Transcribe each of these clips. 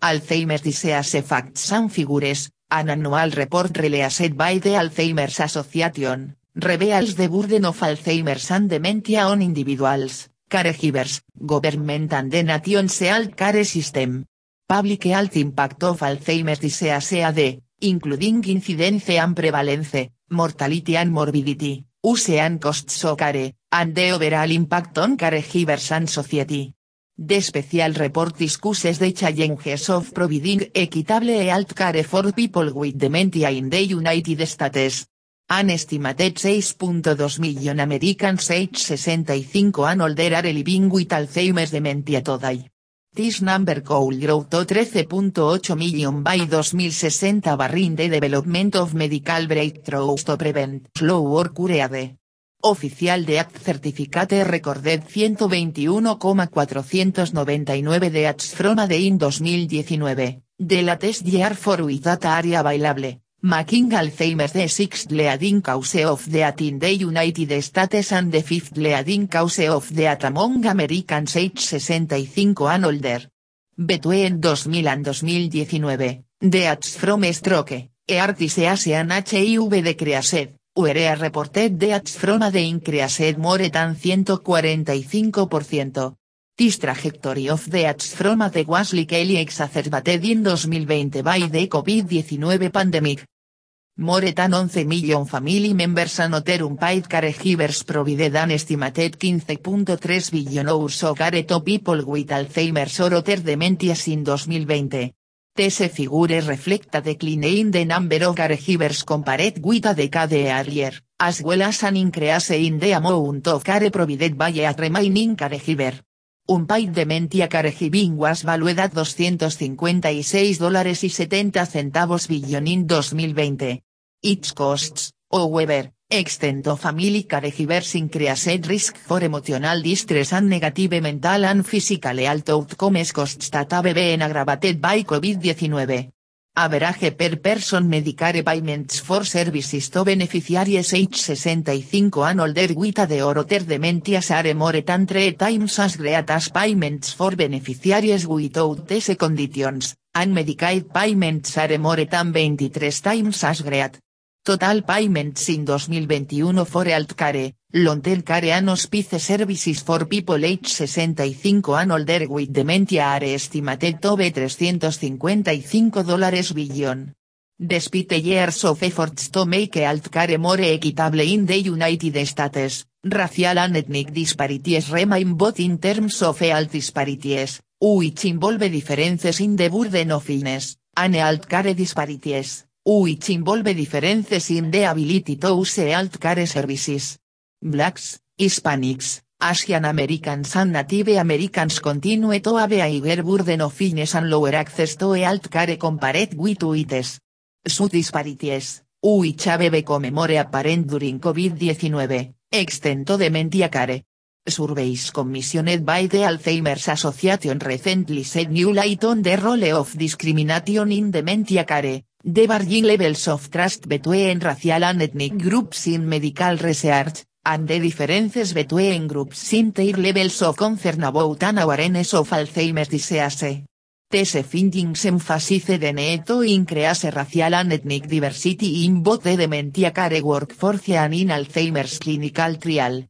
Alzheimer's Disease Facts and Figures, an annual report released by the Alzheimer's Association, reveals the burden of Alzheimer's and dementia on individuals, caregivers, government and the nation's health care system. Public health impact of Alzheimer's disease AD, including incidence and prevalence, mortality and morbidity, use and costs of care, and the overall impact on caregivers and society. The special report discusses the challenges of providing equitable health care for people with dementia in the United States. An estimated 6.2 million Americans age 65 and older are living with Alzheimer's dementia today. This number could grow to 13.8 million by 2060 barring the development of medical breakthroughs to prevent slow or cure. Oficial de Act Certificate recorded 121,499 de acts from AD in 2019, the latest year for with data area available, making Alzheimer's the sixth leading cause of death in the United States and the fifth leading cause of death among Americans age 65 and older. Between 2000 and 2019, deaths from stroke, heart disease and HIV decreased UREA reported deaths from AD increased more than 145%. This trajectory of deaths from AD was likely exacerbated in 2020 by the COVID-19 pandemic. More than 11 million family members and other unpaid caregivers provided an estimated 15.3 billion hours of care to people with Alzheimer's or other dementias in 2020. These figures reflect decline in the number of caregivers compared with a decade earlier, as well as an increase in the amount of care provided by a remaining caregiver. Unpaid dementia caregiving was valued at 256 dólares y 70 centavos billion in 2020. Its costs, however, extent of family caregivers increased risk for emotional distress and negative mental and physical health outcomes costs that have been aggravated by COVID-19. Average per person Medicare payments for services to beneficiaries age 65 and older with AD or other dementias are more than three times as great as payments for beneficiaries without these conditions, and Medicaid payments are more than 23 times as great. Total payments in 2021 for healthcare, long-term care and hospice services for people age 65 and older with dementia are estimated to be 355 dólares billion. Despite years of efforts to make healthcare more equitable in the United States, racial and ethnic disparities remain both in terms of health disparities, which involve differences in the burden of illness, and healthcare disparities which involve differences in the ability to use healthcare services. Blacks, Hispanics, Asian Americans and Native Americans continue to have a higher burden of illness and lower access to healthcare compared with whites. Such disparities, which have become more apparent during COVID-19, extend to dementia care. Surveys commissioned by the Alzheimer's Association recently shed new light on the role of discrimination in dementia care, The varying levels of trust between racial and ethnic groups in medical research, and the differences between groups in their levels of concern about and awareness of Alzheimer's disease. These findings emphasize the need to increase racial and ethnic diversity in both the dementia care workforce and in Alzheimer's clinical trial.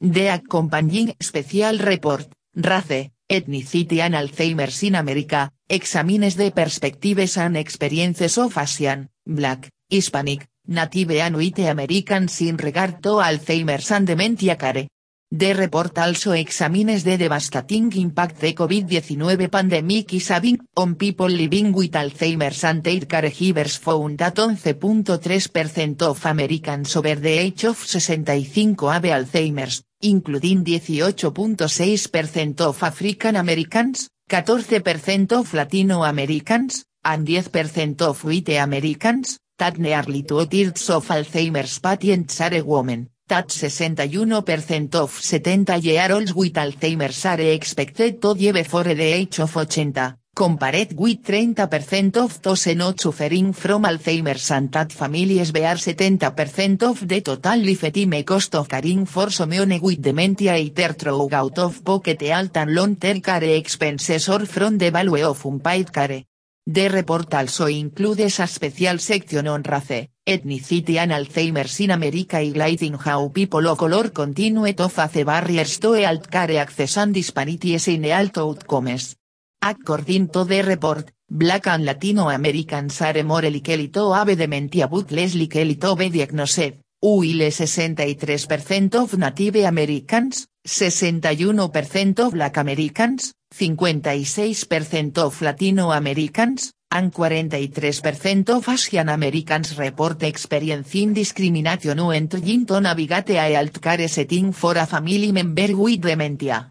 The accompanying special report, RACE, Ethnicity and Alzheimer's in America, examines the perspectives and experiences of Asian, Black, Hispanic, Native and White Americans in regard to Alzheimer's and dementia care. The report also examines the devastating impact the COVID-19 pandemic is having on people living with Alzheimer's and their caregivers found that 11.3% of Americans over the age of 65 have Alzheimer's, including 18.6% of African Americans, 14% of Latino Americans, and 10% of White Americans, that nearly two-thirds of Alzheimer's patients are women, that 61% of 70-year-olds with Alzheimer's are expected to die before the age of 80, Compared with 30% of those not suffering from Alzheimer's and that families bear 70% of the total lifetime cost of caring for someone with dementia either through out of pocket alt and long-term care expenses or from the value of unpaid care. The report also includes a special section on race, ethnicity and Alzheimer's in America highlighting how people of color continue to face barriers to health care access and disparities in health outcomes. According to the report, Black and Latino Americans are more likely to have dementia but less likely to be diagnosed, while 63% of Native Americans, 61% of Black Americans, 56% of Latino Americans, and 43% of Asian Americans report experiencing discrimination when trying to navigate a healthcare setting for a family member with dementia.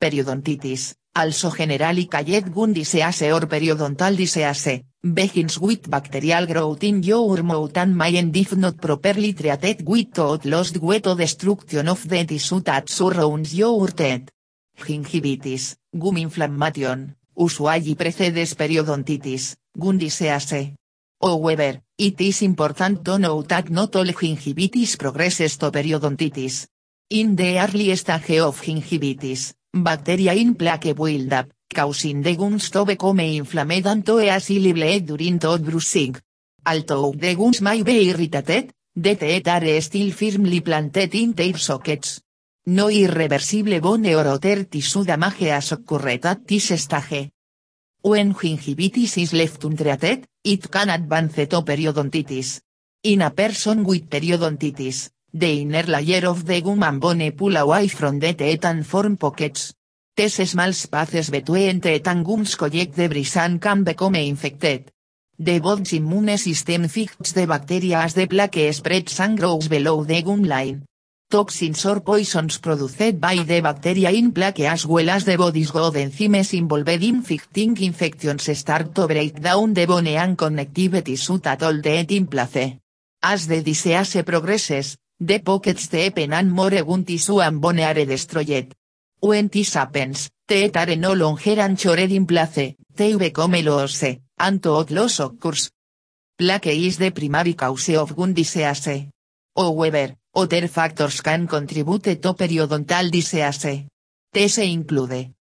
Periodontitis, also generally called gum disease or periodontal disease, begins with bacterial growth in your mouth and may end if not properly treated with thought lost or destruction of the tissue that surrounds your teeth. Gingivitis, gum inflammation, usually precedes periodontitis, gum disease. However, it is important to note that not all gingivitis progresses to periodontitis. In the early stage of gingivitis, bacteria in plaque build up, causing the gums to become inflamed and to easily during tooth brushing. Although the gums may be irritated, the teeth are still firmly planted in their sockets. No irreversible bone or other tissue damage has occurred at this stage. When gingivitis is left untreated, it can advance to periodontitis. In a person with periodontitis, the inner layer of the gum and bone pull away from the teeth and form pockets. These small spaces between teeth and gums collect debris and can become infected. The body's immune system fights the bacteria as the plaque spreads and grows below the gum line. Toxins or poisons produced by the bacteria in plaque as well as the body's good enzymes involved in fighting infections start to break down the bone and connective tissue that hold the in place. As the disease progresses, the pockets deepen and more gum tissue and bone are destroyed. When this happens, no longer anchored in place, they become loose, and occurs. Plaque is the primary cause of gum disease. However, other factors can contribute to periodontal disease. These include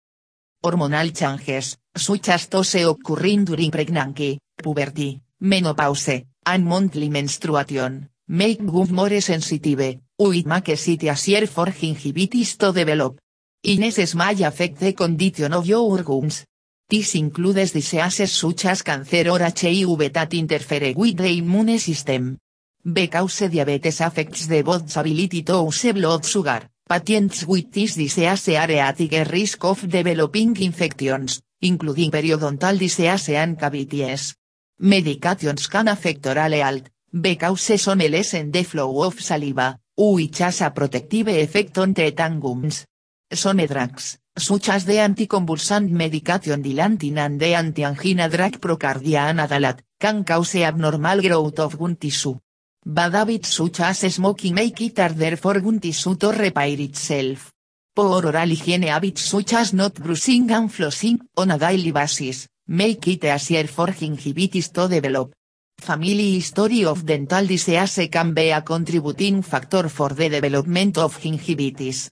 hormonal changes, such as those occurring during pregnancy, puberty, menopause, and monthly menstruation, make gum more sensitive, which makes it easier for gingivitis to develop. Illnesses may affect the condition of your gums. This includes diseases such as cancer or HIV that interfere with the immune system. Because diabetes affects the body's ability to use blood sugar, patients with this disease are at higher risk of developing infections, including periodontal disease and cavities. Medications can affect oral health, because some lessen the flow of saliva, which has a protective effect on teeth and gums. Some drugs, such as the anticonvulsant medication dilantin and the anti-angina drug Procardia and Adalat, can cause abnormal growth of gum tissue. Bad habits such as smoking make it harder for gum tissue to repair itself. Poor oral hygiene habits such as not brushing and flossing on a daily basis, make it easier for gingivitis to develop. Family history of dental disease can be a contributing factor for the development of gingivitis.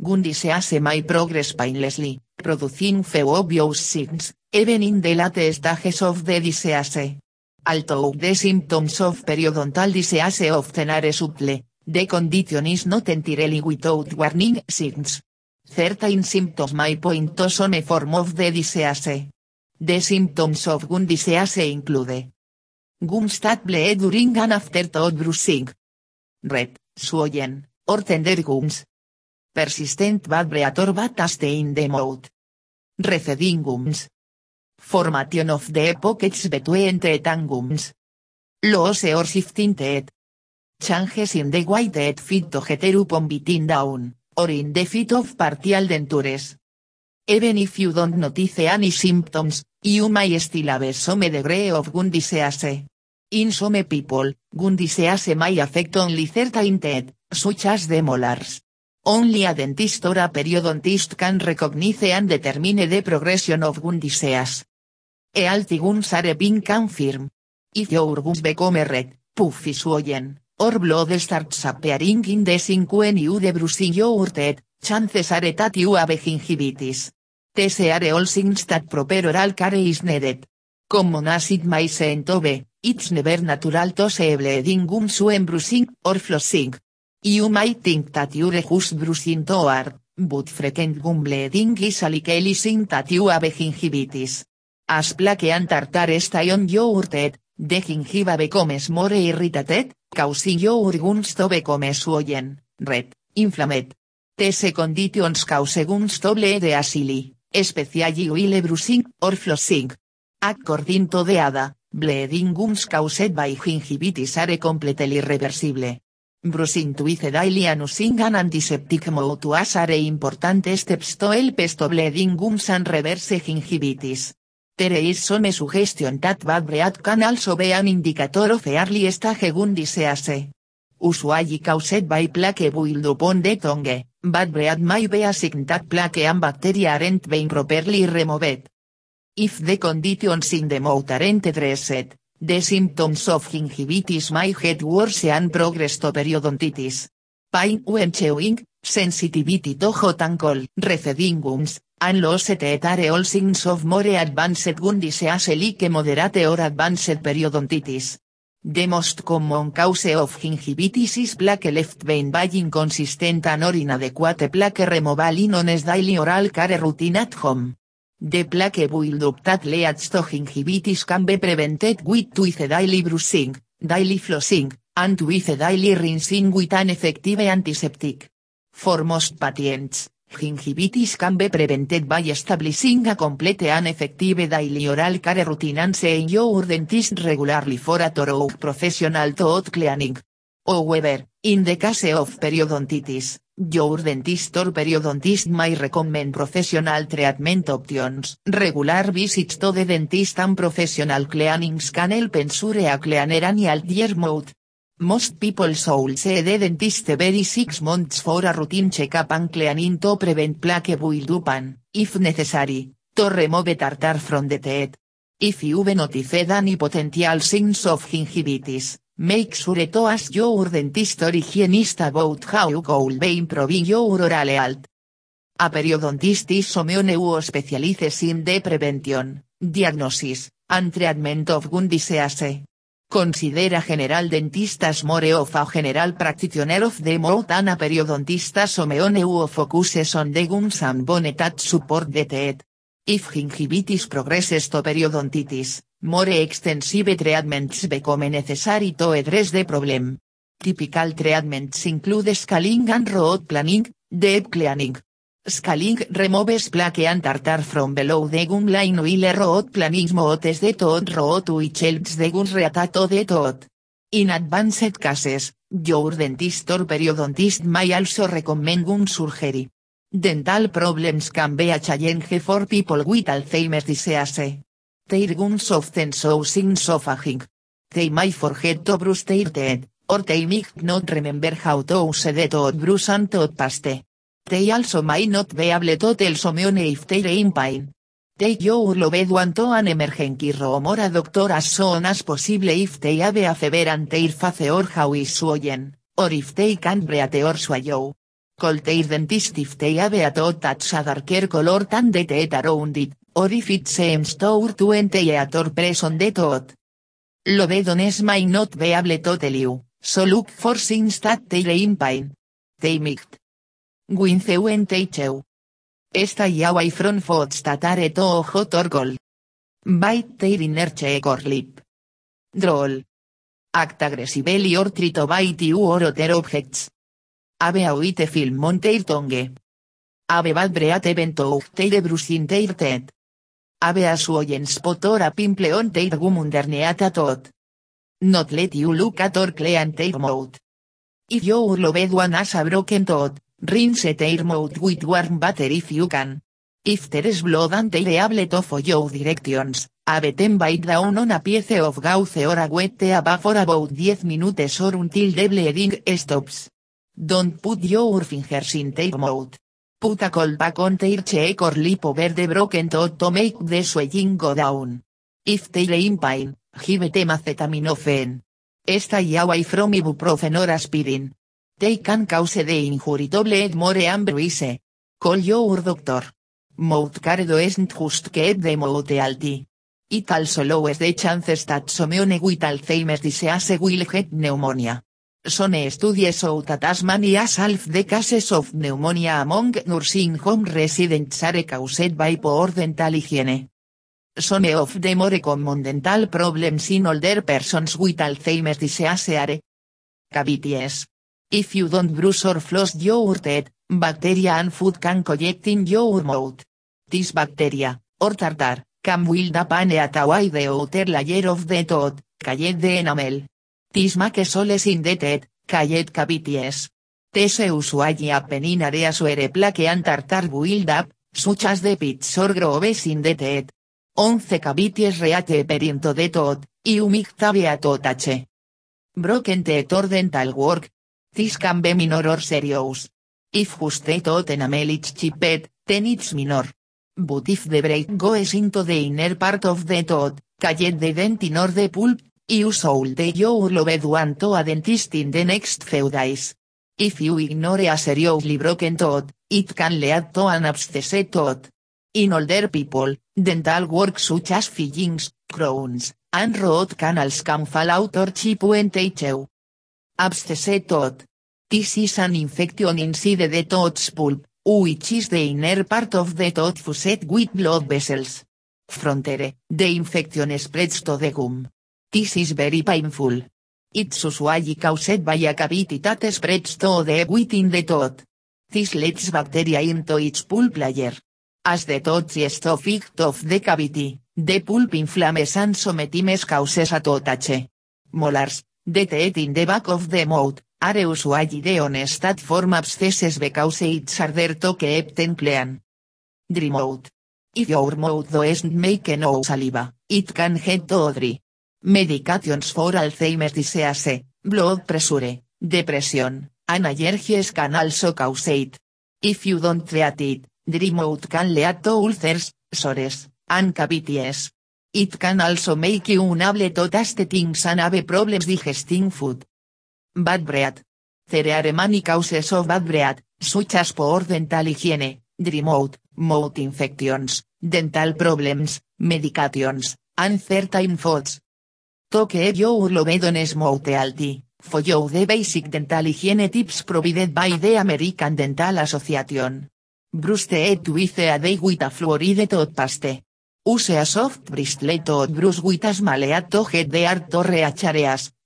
Gum disease may progress painlessly, producing few obvious signs, even in the late stages of the disease. Although the symptoms of periodontal disease often are subtle, the condition is not entirely without warning signs. Certain symptoms may point to some form of the disease. The symptoms of gum disease include gums that bleed during and after tooth brushing, red, swollen, or tender gums, persistent bad breath or taste in the mouth, receding gums, formation of the pockets between teeth and gums, loss or shifting teeth, changes in the way teeth fit to get upon biting down, or in the fit of partial dentures. Even if you don't notice any symptoms, you may still have some degree of gum disease. In some people, gum disease may affect only certain teeth, such as the molars. Only a dentist or a periodontist can recognize and determine the progression of gun disease. E alti guns are confirmed. If your gums become red, puffy swollen, or blood starts appearing in the sink when you debrushing your teeth, chances are that you have gingivitis. These are all signs that proper oral care is needed. Common as it may seem to it's never natural to see bleeding gums when or flossing. You might think that you're just hard, but frequent gum bleeding is a likely sign that you have gingivitis. As plaque and tartar stay on your teeth, the gingiva becomes more irritated, causing your gums to become swollen, red, inflamed. These conditions cause gums to bleed easily, especially while brushing or flossing. According to the ADA, bleeding gums caused by gingivitis are completely irreversible. Brushing with daily and using an antiseptic mouthwash are important steps to help stop bleeding gums and reverse gingivitis. There is some suggestion that bad breath can also be an indicator of early stage gun disease. Usually caused by plaque buildup on the tongue, bad breath may be a sign that plaque and bacteria aren't being properly removed. If the conditions in the mouth aren't addressed, the symptoms of gingivitis might get worse and progress to periodontitis. Pain when chewing, sensitivity to hot and cold, receding gums, and lost teeth all signs of more advanced gum disease like moderate or advanced periodontitis. The most common cause of gingivitis is plaque left behind by inconsistent and or inadequate plaque removal in honest daily oral care routine at home. The plaque buildup that leads to gingivitis can be prevented with with daily brushing, daily flossing, and with daily rinsing with an effective antiseptic. For most patients, gingivitis can be prevented by establishing a complete and effective daily oral care routine and seeing your dentist regularly for a thorough professional tooth cleaning. However, in the case of periodontitis, your dentist or periodontist may recommend professional treatment options. Regular visits to the dentist and professional cleanings can help ensure a cleaner and healthier mouth. Most people should see the dentist every six months for a routine checkup and cleaning to prevent plaque buildup and, if necessary, to remove tartar from the teeth. If you've noticed any potential signs of gingivitis, make sure to ask your dentist or hygienist about how you be improving your oral health. A periodontist is someone who specializes in the prevention, diagnosis, and treatment of gum disease. Considera general dentistas more of a general practitioner of the mouth and a periodontista someone who focuses on the gums and bone that support the teeth. If gingivitis progresses to periodontitis, more extensive treatments become necessary to address the problem. Typical treatments include scaling and root planning, deep cleaning. Scaling removes plaque and tartar from below the gum line while root planning motes the tooth root which helps the gums reattach to the tooth. In advanced cases, your dentist or periodontist may also recommend gum surgery. Dental problems can be a challenge for people with Alzheimer's disease. Their gums often show signs of aging. They may forget to brush their teeth, or they might not remember how to use the toothbrush and toothpaste. They also may not be able to tell someone if they're in pain. Take your loved one to an emergency room or a doctor as soon as possible if they have a fever and their face or how is swollen, or if they can't breathe or swallow. Call their dentist if they have a a darker color than the teeth around it, or if seems to to enter or press on the tooth. Loved ones may not be able to tell you, so look for signs that they're in pain. They might. Wincew en Teicheu. Esta away from foods that hot or cold. Bite their inner cheek or lip. Droll. Act or bite you or other objects. Have a white film on their tongue. Have bad breath even to their brushing their teeth. Have a swollen spot or a pimple on their gum underneath a tooth. Not let you look at or clean their mouth. If your loved one has a broken tooth, rinse their mouth with warm water if you can. If there is blood and they able to follow directions, have them bite down on a piece of gauze or a wet bag for about 10 minutes or until the bleeding stops. Don't put your fingers in their mouth. Put a cold pack on their cheek or lip over the broken tooth to make the swelling go down. If they're in pain, give them acetaminophen. Stay away from ibuprofen or aspirin. They can cause the injury double more and. Call your doctor. Mouth care doesn't just keep the mouth healthy. It also lowers the chances that someone with Alzheimer's disease will get pneumonia. Some studies show that as many as the cases of pneumonia among nursing home residents are caused by poor dental hygiene. Some of the more common dental problems in older persons with Alzheimer's disease are cavities. If you don't brush or floss your teeth, bacteria and food can collect in your mouth. This bacteria, or tartar, can build up and eat away the outer layer of the tooth, called the enamel. This makes holes in the teeth, called cavities. These usually happen in areas where plaque and tartar build up, such as the pits or grooves in the teeth. Once cavities reate per into the tooth, you might have a tooth Broken teeth or dental work. This can be minor or serious. If just the tooth enamel is chipped, then it's minor. But if the break goes into the inner part of the tooth, called the dentin or the pulp, you the your loved one to a dentist in the next few days. If you ignore a seriously broken tooth, it can lead to an abscessed tooth. In older people, dental work such as fillings, crowns, and root canals can fall out or chip when chew. Abscessed tooth. This is an infection inside the tooth's pulp, which is the inner part of the tooth fused with blood vessels. Frontere, the infection spreads to the gum. This is very painful. It's usually caused by a cavity that spreads to the within the tooth. This lets bacteria into its pulp layer. As the tooth is stuffed of the cavity, the pulp inflames and sometimes causes a tooth Molars, the teeth in the back of the mouth, are usually the honest that form abscesses because it's harder to keep them clean. Dry mouth. If your mouth doesn't make no saliva, it can get dry. Medications for Alzheimer's disease, blood pressure, depression, and allergies can also cause it. If you don't treat it, dry mouth can lead to ulcers, sores, and cavities. It can also make you unable to taste things and have problems digesting food. Bad breath. There are many causes of bad breath, such as poor dental hygiene, dry mouth, mouth infections, dental problems, medications, and certain foods. Toque your loved one's mouth healthy, follow the basic dental hygiene tips provided by the American Dental Association. Brush with a day with a fluoride toothpaste. Use a soft bristle toothbrush with a small to get the art to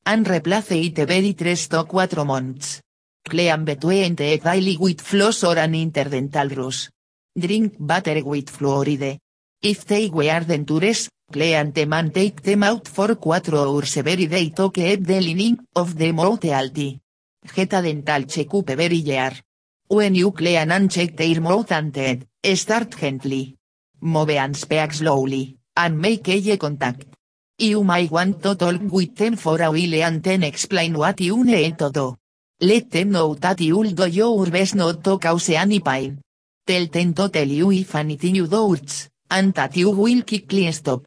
and replace it every 3 to 4 months. Clean between teeth daily with floss or an interdental brush. Drink water with fluoride. If they wear dentures, clean them and take them out for 4 hours every day to keep the lining of the mouth healthy. Get a dental checkup every year. When you clean and check their mouth and teeth, start gently. Move and speak slowly, and make eye contact. You might want to talk with them for a while and then explain what you need to do. Let them know that you'll do your best not to cause any pain. Tell them to tell you if anything you do and that you will quickly stop.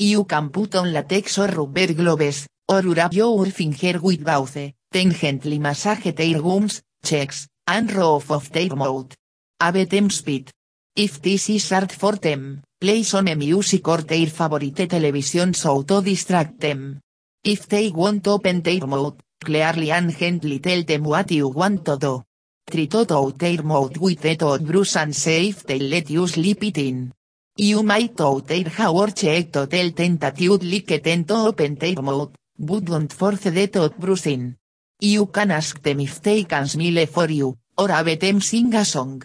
You can put on latex or rubber gloves, or wrap your finger with gauze, gently massage their gums, checks, and roof of their mouth. Have them spit. If this is hard for them, play some music or their favorite television show to distract them. If they want open their mouth, clearly and gently tell them what you want to do. Try to out their mouth with toothbrush and see if they let you slip it in. You might out their how check to tell them that you'd like them to open their mouth, but don't force the toothbrush in. You can ask them if they can smile for you, or have them sing a song.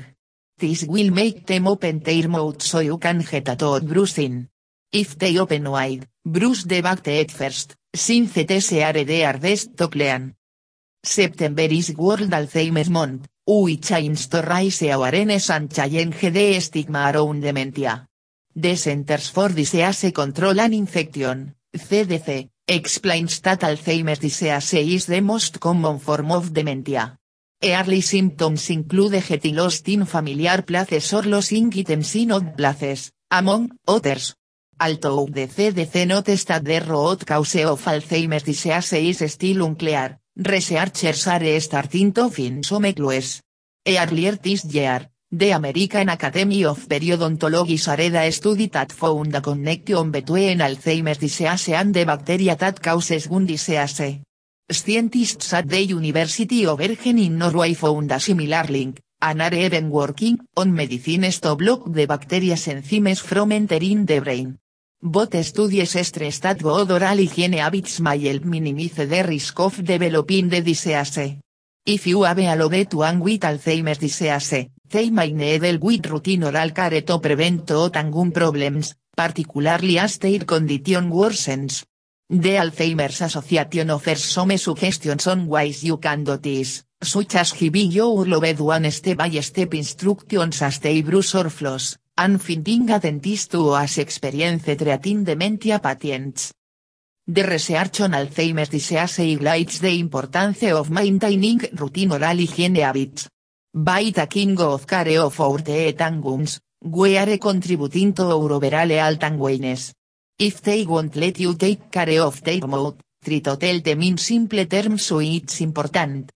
This will make them open their mouth so you can get a toothbrush in. If they open wide, brush the back teeth first, since these are the hardest to clean. September is World Alzheimer's Month, which aims to raise awareness and challenge the stigma around dementia. The Centers for Disease Control and Infection, CDC, explains that Alzheimer's disease is the most common form of dementia. Early symptoms include getting lost in familiar places or losing items in odd places, among others. Although the CDC noticed that the root cause of Alzheimer's disease is still unclear, researchers are starting to find some clues. Earlier this year, the American Academy of Periodontology shared a study that found a connection between Alzheimer's disease and the bacteria that causes Gun disease. Scientists at the University of Virginia in Norway found a similar link, and are even working on medicines to block the bacteria's enzymes from entering the brain. Both studies stress that good oral hygiene habits may help minimize the risk of developing the disease. If you have a loved one with Alzheimer's disease, they may need help with routine oral care to prevent problems, particularly as their condition worsens. The Alzheimer's Association offers some suggestions on ways you can do this, such as giving your loved one step-by-step instructions as they brush or floss, and finding a dentist who has experience treating dementia patients. The research on Alzheimer's disease highlights the importance of maintaining routine oral hygiene habits. By taking good care of our teeth and gums, we are contributing to our overall. If they won't let you take care of their mouth, try to tell them in simple terms so it's important.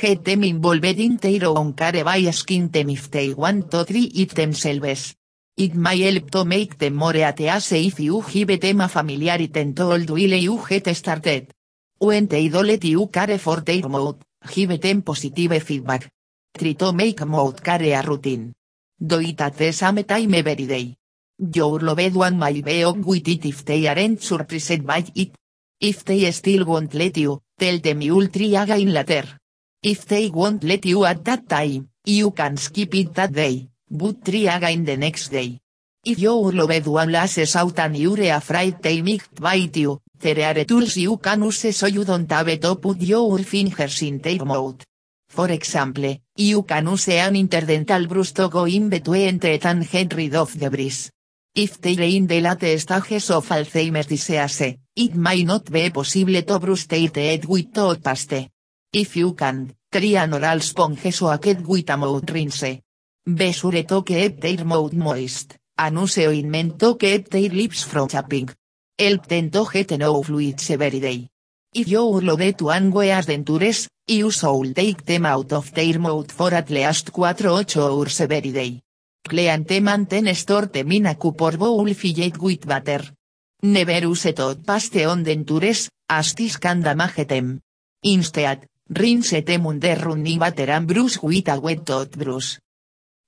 Get them involved in their own care by asking them if they want to try it themselves. It may help to make them more at ease if you give them a familiar and told will you get started. When they do let you care for their mouth, give them positive feedback. Try to make mouth care a routine. Do it at the same time every day. Your loved one may be ok with it if they aren't surprised by it. If they still won't let you, tell them you'll try again later. If they won't let you at that time, you can skip it that day, but try again the next day. If your loved one lashes out and you're afraid they might bite you, there are tools you can use so you don't have to put your fingers in their mouth. For example, you can use an interdental brush to go in between teeth and get rid of debris. If they in the late stages of Alzheimer's disease, it may not be possible to brush teeth with toothpaste. If you can, try an oral sponge so a get with a mouth rinse. Be sure to keep their mouth moist, and use ointment to keep their lips from chapping. Help them to get enough fluids every. If your loved one wears dentures, you should take them out of their mouth for at least 4-8 hours every day. Clean maintain store them in a cup or bowl filled with butter. Never use toothpaste on dentures, as this can damage them. Instead, rinse them under running water and brush with a wet toothbrush.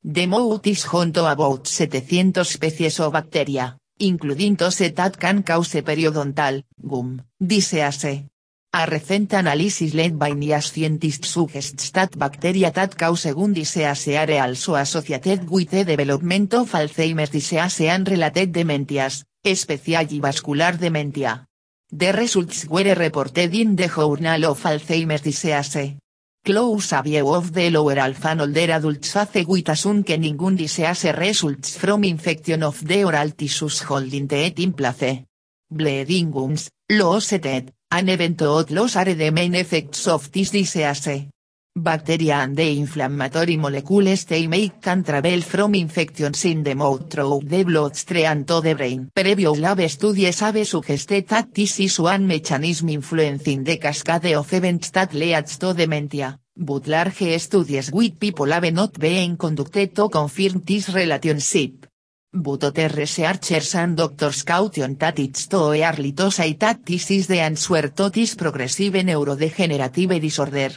The mouth is home to about 700 species of bacteria, including those that can cause periodontal, gum, disease. A recent analysis led by NIAS scientists suggests that bacteria that cause Gun disease are also associated with the development of Alzheimer's disease and related dementias, especially vascular dementia. The results were reported in the Journal of Alzheimer's Disease. Close a view of the lower alpha older adults face with assume que ningún disease results from infection of the oral tissues holding the teeth in place. Bleeding gums, teeth, an event or loss are the main effects of this disease. Bacteria and the inflammatory molecules they make can travel from infections in the mouth through the bloodstream to the brain. Previous lab studies have suggested that this is one mechanism influencing the cascade of events that leads to dementia, but large studies with people have not been conducted to confirm this relationship. But other researchers and doctors caution that it's early to say that is answer progressive neurodegenerative disorder.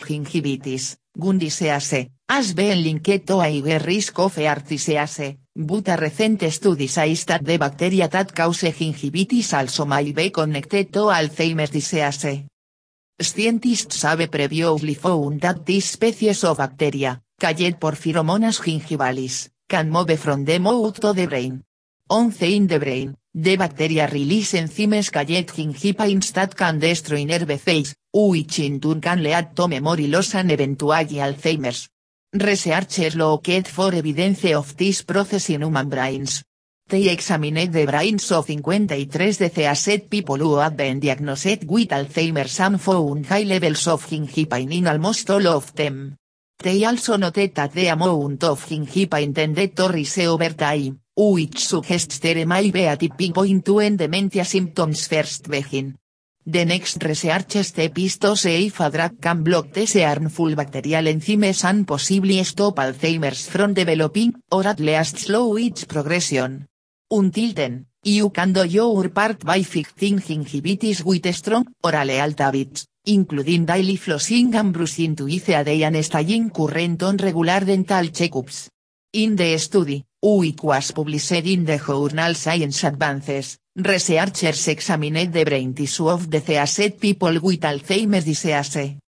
Gingivitis, Gun disease, has been linked to a higher risk of heart disease, but a recent study says that the bacteria that cause gingivitis also may be connected to Alzheimer's disease. Scientists have previously found that this species of bacteria, called Porphyromonas gingivalis, can move from the mouth to the brain. Once in the brain, the bacteria release enzymes called gingipines that can destroy nerve cells, which in turn can lead to memory loss and eventually Alzheimer's. Researchers looked for evidence of this process in human brains. They examined the brains of 53 deceased people who had been diagnosed with Alzheimer's and found high levels of gingipine in almost all of them. They also noted that the amount of gingipine tended to rise over time, which suggests there may be a tipping point dementia symptoms first begin. The next research step is to see if a drug can block these harmful bacterial enzymes and possibly stop Alzheimer's from developing, or at least slow its progression. Until then, you can do your part by fixing gingivitis with strong, oral health habits, including daily flossing and brushing twice a day and staying current on regular dental checkups. In the study, which was published in the journal Science Advances, researchers examined the brain tissue of deceased people with Alzheimer's disease.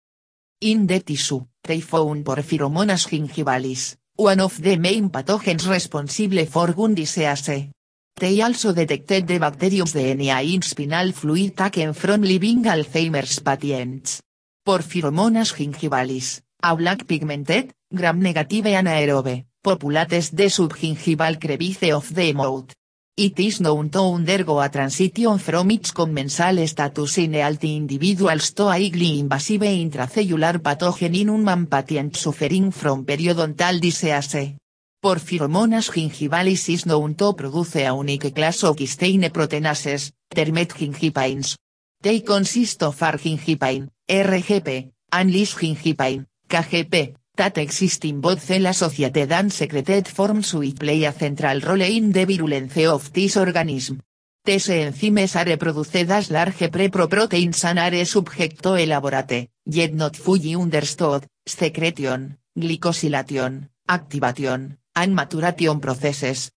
In the tissue, they found Porphyromonas gingivalis, one of the main pathogens responsible for gum disease. They also detected the bacterium DNA in spinal fluid taken from living Alzheimer's patients. Porphyromonas gingivalis, a black pigmented, gram-negative anaerobe, populates the subgingival crevice of the mouth. It is known to undergo a transition from its commensal status in healthy individuals to a highly invasive intracellular pathogen in human patient suffering from periodontal disease. Porphyromonas gingivalis is known to produce a unique class of histine proteinases, termed gingipines. They consist of R-gingipine, RGP, and lis-gingipine, KGP, that exist in both cell associated and secreted forms which play a central role in the virulence of this organism. These enzymes are produced as large preproteins and are subject to elaborate, yet not fully understood, secretion, glycosylation, activation, and maturation processes.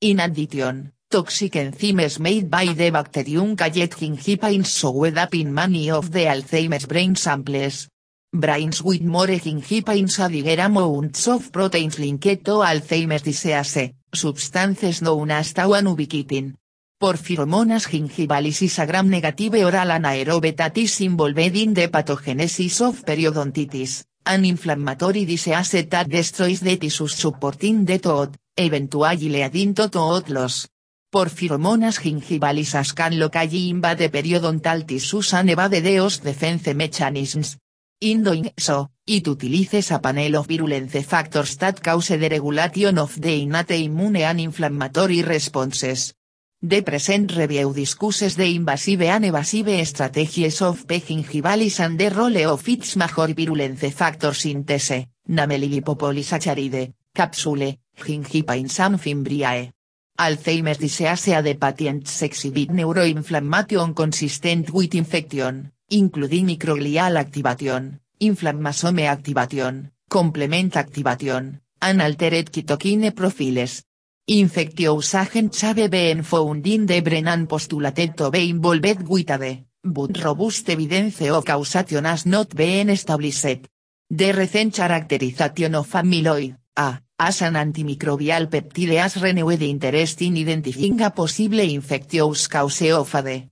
In addition, toxic enzymes made by the bacterium Cayet gingipines showed up in many of the Alzheimer's brain samples. Brains with more gingipines bigger amounts of proteins linked to Alzheimer's disease, substances known as tau and ubiquitin. Porphyromonas gingivalis is a gram-negative oral anaerobe that is involved in the pathogenesis of periodontitis, an inflammatory disease that destroys the tissues supporting the tooth, eventually leading to tooth loss. Porphyromonas gingivalis can locally invade periodontal tissues and evade host defense mechanisms. In doing so, it utilizes a panel of virulence factors that cause the regulation of the innate immune and inflammatory responses. The present review discusses the invasive and evasive strategies of P. gingivalis and the role of its major virulence factors synthese, namely lipopolysaccharide, capsule, gingipines and fimbriae. Alzheimer's disease the patients exhibit neuroinflammation consistent with infection, including microglial activation, inflammasome activation, complement activation, and altered cytokine profiles. Infectious agents have been found in the brain and to be involved with AD, but robust evidence of causation has not been established. The recent characterization of amyloid, A, as an antimicrobial peptide has renewed interest in identifying a possible infectious cause of AD.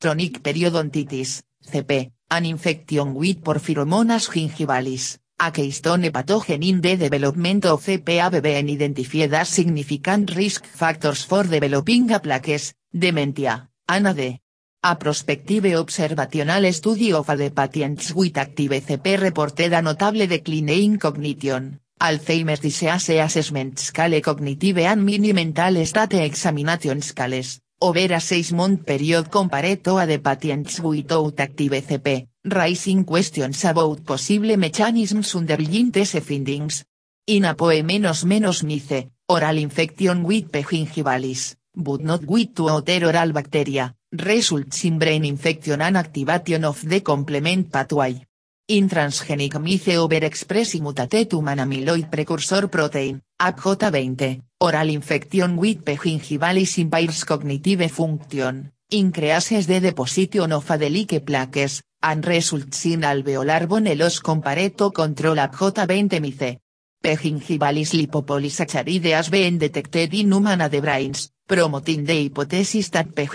Chronic periodontitis, CP, an infection with porphyromonas gingivalis, a keystone pathogen in the development of have been identified significant risk factors for developing a plaques, dementia, and AD. A prospective observational study of AD patients with active CP reported a notable decline in cognition, Alzheimer's disease assessment scale cognitive and mini mental state examination scales, over a 6-month period compared to AD patients without active CP, raising questions about possible mechanisms underlying these findings. In a poe menos menos mice, oral infection with P. gingivalis, but not with two other oral bacteria, results in brain infection and activation of the complement pathway. In transgenic mice overexpressing mutated human amyloid precursor protein, APJ20, oral infection with P. gingivalis impairs cognitive function, increases the deposition of adelike plaques, and results in alveolar bone loss compared to control APJ20 mice. P. gingivalis lipopolysaccharide has been detected in human AD brains, promoting the hypothesis that P.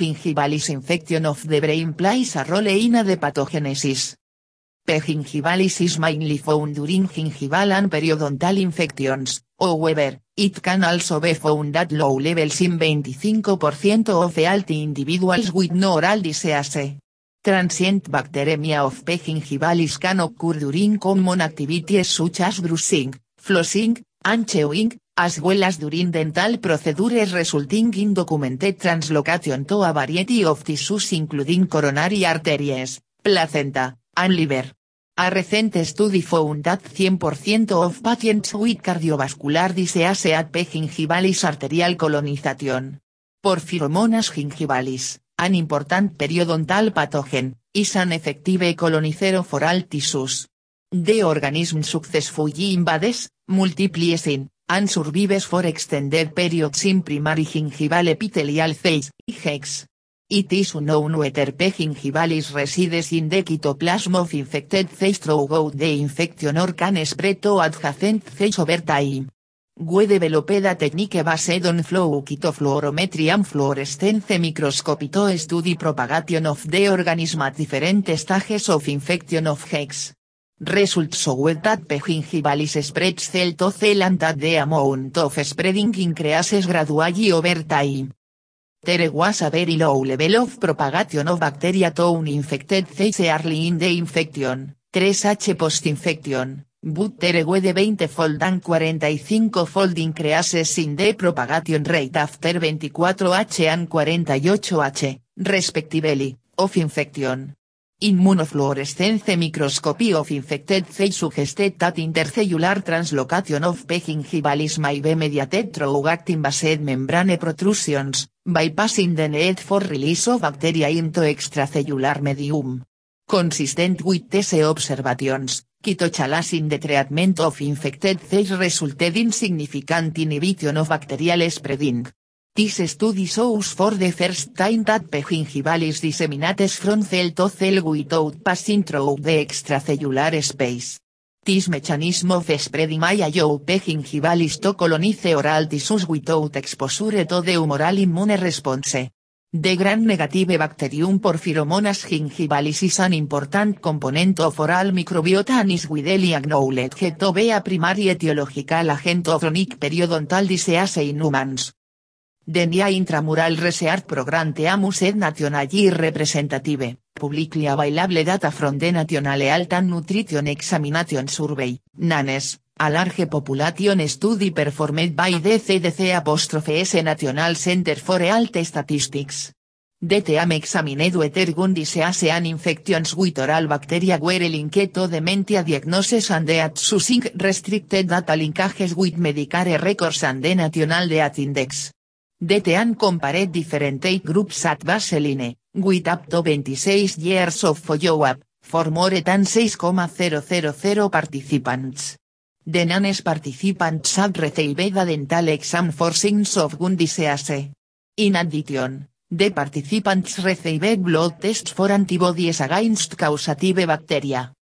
infection of the brain plays a role in AD pathogenesis. P. gingivalis is mainly found during gingival and periodontal infections, however, It can also be found at low levels in 25% of healthy individuals with no oral disease. Transient bacteremia of P. gingivalis can occur during common activities such as brushing, flossing, and chewing, as well as during dental procedures resulting in documented translocation to a variety of tissues including coronary arteries, placenta, and liver. A recent study found that 100% of patients with cardiovascular disease had gingivalis arterial colonization. Porphyromonas gingivalis, an important periodontal pathogen, is an effective colonizer of oral tissues. The organism successfully invades, multiplies and survives for extended periods in primary gingival epithelial cells, IGEX. It is unknown whether P. gingivalis resides in the cytoplasm of infected cells throughout the infection or can spread to adjacent cells over time. We developed a technique based on flow cytofluorometry and fluorescence microscopy to study propagation of the organism at different stages of infection of HEX. Results showed that P. gingivalis spreads cell to cell and that the amount of spreading increases gradually over time. There was a very low level of propagation of bacteria to uninfected cells early in the infection, 3H post-infection, but there were the 20-fold and 45-fold increases in the propagation rate after 24H and 48H, respectively, of infection. Immunofluorescence microscopy of infected cells suggested that intercellular translocation of P. gingivalis may be mediated through actin-based membrane protrusions, bypassing the need for release of bacteria into extracellular medium. Consistent with these observations, Kitochalas in the treatment of infected cells resulted in significant inhibition of bacterial spreading. This study shows for the first time that gingivalis disseminates from cell to cell without passing through the extracellular space. This mechanism of spreading may allow to colonize oral tissues without exposure to the humoral immune response. The gram-negative bacterium Porphyromonas gingivalis is an important component of oral microbiota and is widely acknowledged to be a primary etiological agent of chronic periodontal disease in humans. The NIA Intramural Research Program Teamus ed nationally representative, publicly available data from the National Health and Nutrition Examination Survey, NANES, a large population study performed by the CDC apostrophe S National Center for Health Statistics. Team examined whether gun disease and infections with oral bacteria were linked to dementia diagnosis and deaths using restricted data linkages with Medicare records and the National Death Index. Team compared different groups at baseline, with up to 26 years of follow-up, for more than 6,000 participants. The nanes participants had received a dental exam for signs of gun disease. In addition, the participants received blood tests for antibodies against causative bacteria.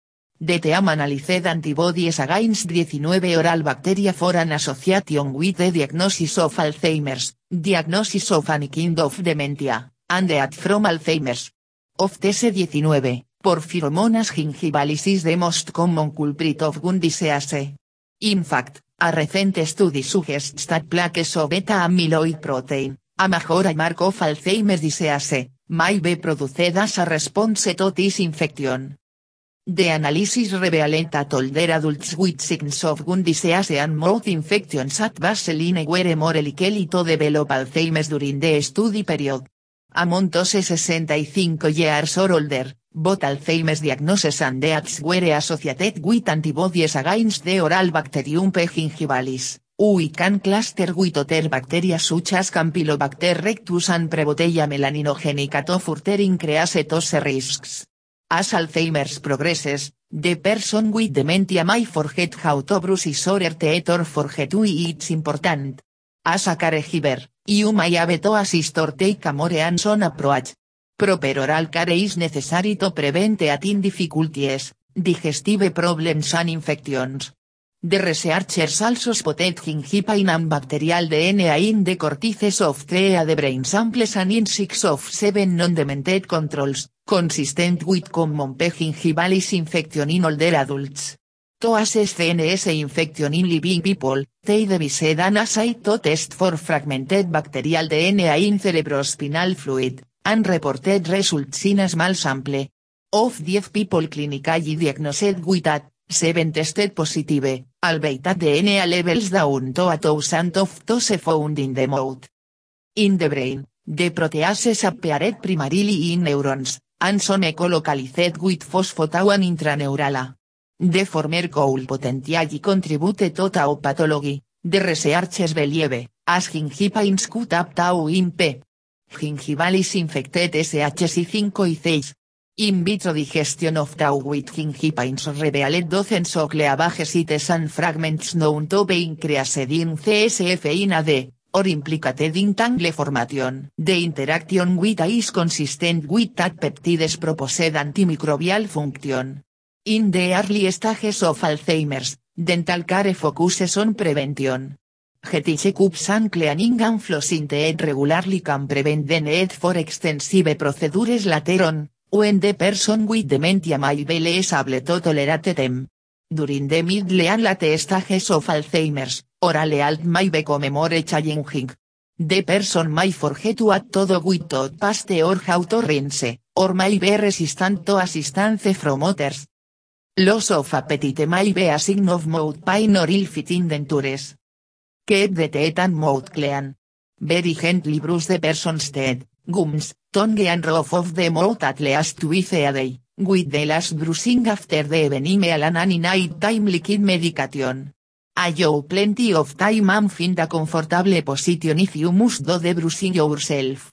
Team analyzed antibodies against 19 oral bacteria for an association with the diagnosis of Alzheimer's, diagnosis of any kind of dementia, and death from Alzheimer's. Of these 19, Porphyromonas gingivalis is the most common culprit of gun disease. In fact, a recent study suggests that plaques of beta-amyloid protein, a major mark of Alzheimer's disease, may be produced as a response to this infection. The analysis revealed that older adults with signs of gun disease and mouth infections at baseline were more likely to develop Alzheimer's during the study period. Among those 65 years or older, both Alzheimer's diagnosis and deaths were associated with antibodies against the oral bacterium P. gingivalis, we can cluster with other bacteria such as Campylobacter rectus and Prevotella melaninogenica to further increase those risks. As Alzheimer's progresses, the person with dementia may forget how to brush his or teeth or forget why it's important. As a caregiver, you may have to assist or take a more hands-on approach, Proper oral care is necessary to prevent eating difficulties, digestive problems and infections. The researchers also spotted gingiva and bacterial DNA in the cortices of three the brain samples and in six of seven non-demented controls, consistent with common P. gingivalis infection in older adults. Toas CNS infection in living people, they devised an assay to test for fragmented bacterial DNA in cerebrospinal fluid, and reported results in a small sample. Of 10 people clinically diagnosed with that, 7 tested positive, albeit that DNA levels down to a thousand of those found in the mouth. In the brain, the proteases appeared primarily in neurons, and some ecolocalized with phospho-tau and intraneurala. The former could potentially contribute to tau pathology, the researchers believe, as gingipines could up tau in P. Gingivalis infected SHC5 y 6. In vitro digestion of tau with gingipines revealed dozens of cleavages and fragments known to be increased in CSF in AD, or implicated in tangle formation. The interaction with is consistent with that peptides proposed antimicrobial function. In the early stages of Alzheimer's, dental care focuses on prevention. Checkups and cleaning and flossing teeth regularly can prevent the need for extensive procedures later on, when the person with dementia may be less to tolerate them. During the middle and late stages of Alzheimer's, oral health may become more challenging. The person may forget to add todo with toothpaste or how to rinse, or may be resistant to assistance from others. Loss of appetite may be a sign of mouth pain or ill-fitting dentures. Keep the teeth and mouth clean. Very gently brush the person's teeth, gums, tongue and roof of the mouth at least twice a day, with the last brushing after the evening meal and night time liquid medication. Allow plenty of time and find a comfortable position if you must do the brushing yourself.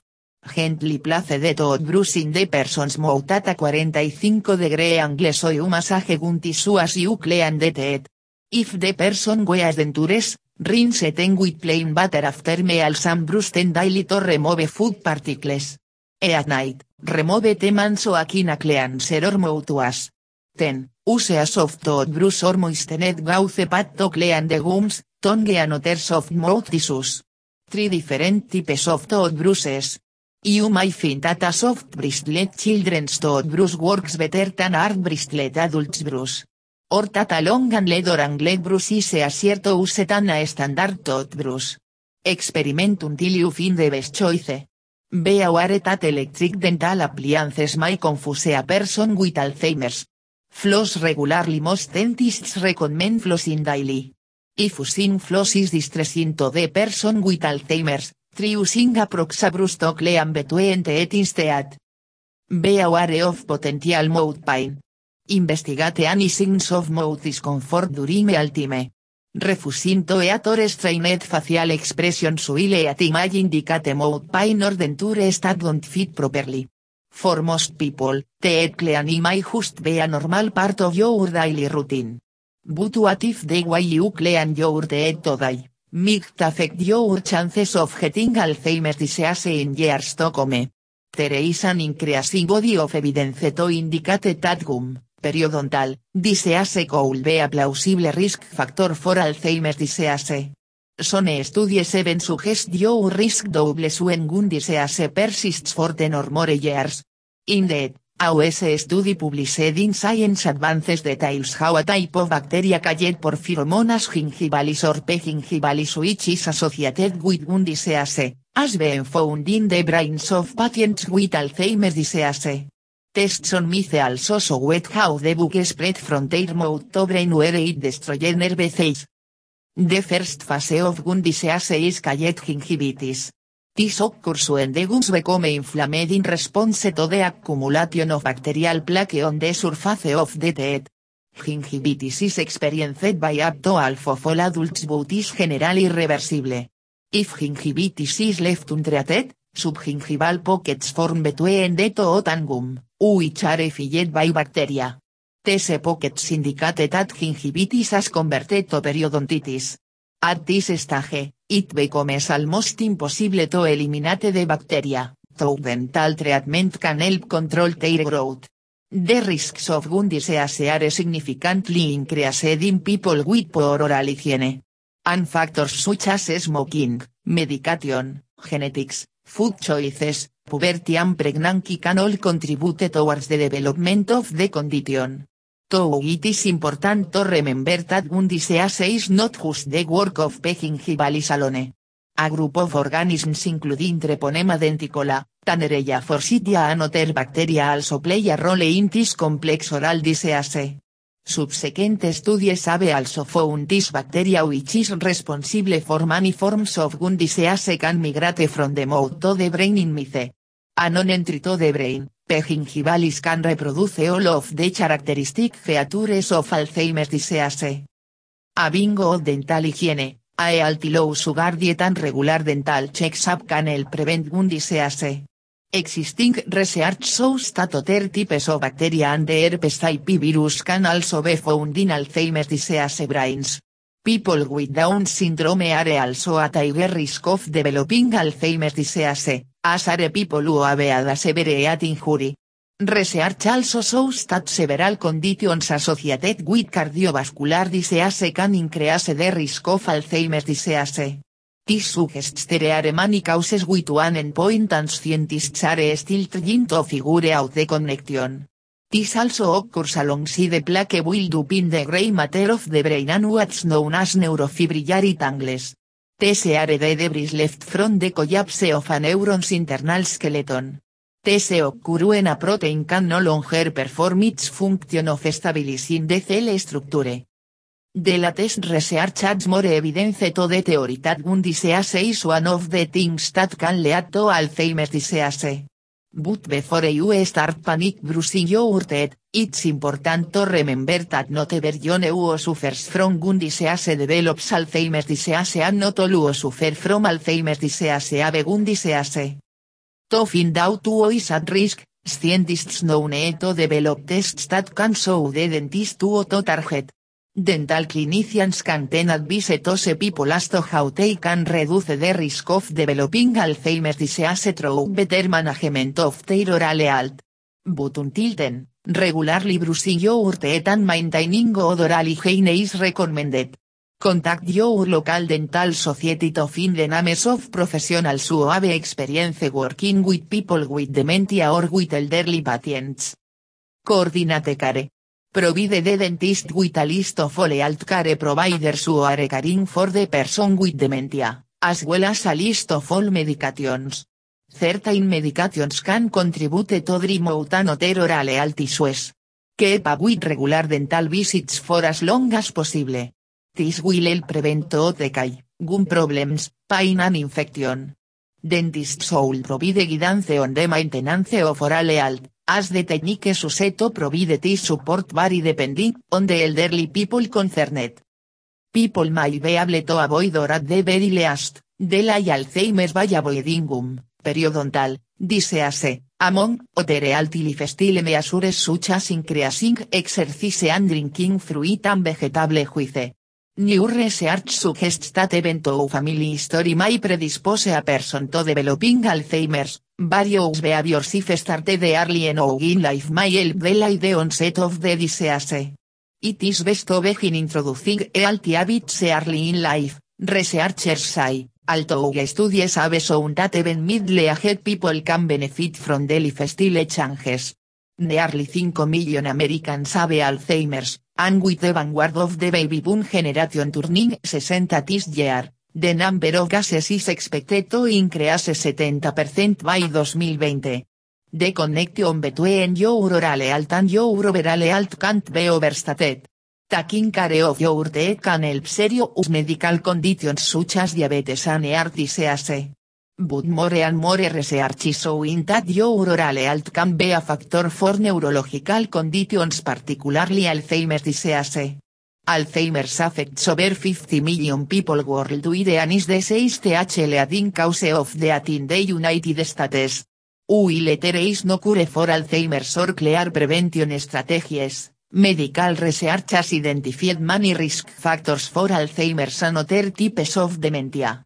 Gently place the tooth brush in the person's mouth at a 45 degree angle so you massage gun tissue as you clean the teeth. If the person wears dentures, rinse them with plain water after meals and brush them daily to remove food particles. E at night, remove them and so a clean cleanser or mouthwash. 10. Use a soft toothbrush or moistened gauze pad to clean the gums, tongue and other soft mouth tissues. Three different types of toothbrushes. You may find that a soft bristlet children's toothbrush works better than hard bristlet adults brush. Or that a long and leather angled brush is easier to use than a standard toothbrush. Experiment until you find the best choice. Be aware that electric dental appliances may confuse a person with Alzheimer's. Floss regularly most dentists recommend flossing daily. If using floss is distressing to the person with Alzheimer's, try using a proxabrus to clean between teeth instead. Be aware of potential mouth pain. Investigate any signs of mouth discomfort during mealtime. Refusing to eat or strained facial expressions while eating may indicate mouth pain or dentures that don't fit properly. For most people, teeth cleaning may just be a normal part of your daily routine. But what if the way you clean your teeth today, might affect your chances of getting Alzheimer's disease in years to come? There is an increasing body of evidence to indicate that gum, periodontal, disease could be a plausible risk factor for Alzheimer's disease. Some studies even suggest your risk doubles when gum disease persists for 10 or more years. Indeed, a US study published in Science Advances details how a type of bacteria called Porphyromonas gingivalis or P. gingivalis which is associated with gum disease, has been found in the brains of patients with Alzheimer's disease. Tests on mice also showed how the bug spread from their mouth to brain where it destroyed nerve cells. The first phase of gum disease is called gingivitis. This occurs when the gums become inflamed in response to the accumulation of bacterial plaque on the surface of the teeth. Gingivitis is experienced by up to adults but is generally irreversible. If gingivitis is left untreated, subgingival pockets form between the tooth and gum, which are filled by bacteria. These pockets indicate that gingivitis has converted to periodontitis. At this stage, it becomes almost impossible to eliminate the bacteria, though dental treatment can help control their growth. The risks of gum disease are significantly increased in people with poor oral hygiene. And factors such as smoking, medication, genetics, food choices, puberty and pregnancy can all contribute towards the development of the condition. Though it is important to remember that one disease is not just the work of Pegingivalis alone. A group of organisms including Treponema denticola, Tannereya forsythia and other bacteria also play a role in this complex oral disease. Subsequent studies have also found this bacteria which is responsible for many forms of gum disease can migrate from the mouth to the brain in mice. A non-entry to the brain, Pegingivalis can reproduce all of the characteristic features of Alzheimer's disease. A bingo of dental hygiene, a healthy low sugar diet and regular dental checks-up can help prevent gum disease. Existing research shows that other types of bacteria and the herpes type virus can also be found in Alzheimer's disease brains. People with Down syndrome are also at higher risk of developing Alzheimer's disease, as are people who have a severe head injury. Research also shows that several conditions associated with cardiovascular disease can increase the risk of Alzheimer's disease. This suggests there are many causes with one endpoint and scientists are still trying to figure out the connection. This also occurs alongside the plaque buildup in the gray matter of the brain and what's known as neurofibrillary tangles. These are the debris left from the collapse of a neuron's internal skeleton. These protein can no longer perform its function of stabilizing the cell structure. The latest research adds more evidence to the theory that disease is one of the things that can lead to Alzheimer's disease. But before you start panic bruising your head, it's important to remember that not everyone who suffers from gum disease develops Alzheimer's disease and not all who suffer from Alzheimer's disease have gum disease. To find out who is at risk, scientists now need to develop tests that can show the dentist who to target. Dental clinicians can then advise those people as to how they can reduce the risk of developing Alzheimer's disease through better management of their oral health. But until then, regularly brushing your teeth and maintaining good oral hygiene is recommended. Contact your local dental society to find the names of professionals who have experience working with people with dementia or with elderly patients. Coordinate care. Provide the dentist with a list of all care providers who are caring for the person with dementia, as well as a list of all medications. Certain medications can contribute to remote and other oral health issues. Keep up with regular dental visits for as long as possible. This will help prevent decay, gum problems, pain and infection. Dentists should provide guidance on the maintenance of oral health, as the techniques used to provide this support vary depending on the elderly people concerned. People may be able to avoid or at the very least, delay Alzheimer's by avoiding gum, periodontal, disease, among other healthy lifestyle measures such as increasing exercise and drinking fruit and vegetable juice. New research suggests that even though family history may predispose a person to developing Alzheimer's, various behaviors if started early in life may help delay the onset of the disease. It is best to begin introducing healthy habits early in life, researchers say, although studies have shown that even middle-aged people can benefit from the lifestyle changes. Nearly 5 million Americans have Alzheimer's, and with the vanguard of the baby boom generation turning 60 this year, the number of cases is expected to increase 70% by 2020. The connection between your oral health and your overall health can't be overstated. Taking care of your teeth can help serious medical conditions such as diabetes and heart disease. But more and more research is showing that your oral health can be a factor for neurological conditions particularly Alzheimer's disease. Alzheimer's affects over 50 million people worldwide and is the sixth leading cause of death in the United States. While there is no cure for Alzheimer's or clear prevention strategies, medical research has identified many risk factors for Alzheimer's and other types of dementia.